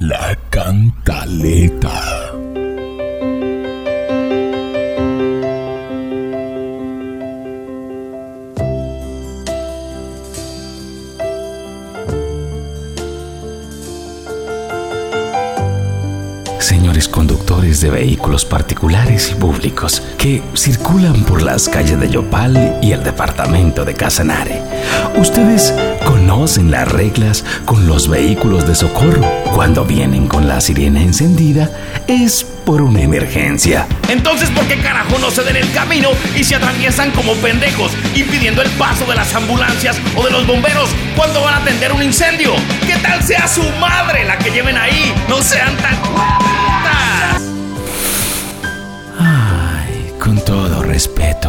La cantaleta. Señores conductores de vehículos particulares y públicos que circulan por las calles de Yopal y el departamento de Casanare. Ustedes conocen las reglas con los vehículos de socorro. Cuando vienen con la sirena encendida es por una emergencia. Entonces, ¿por qué carajo no ceden el camino y se atraviesan como pendejos, impidiendo el paso de las ambulancias o de los bomberos cuando van a atender un incendio? ¿Qué tal sea su madre la que lleven ahí? con todo respeto.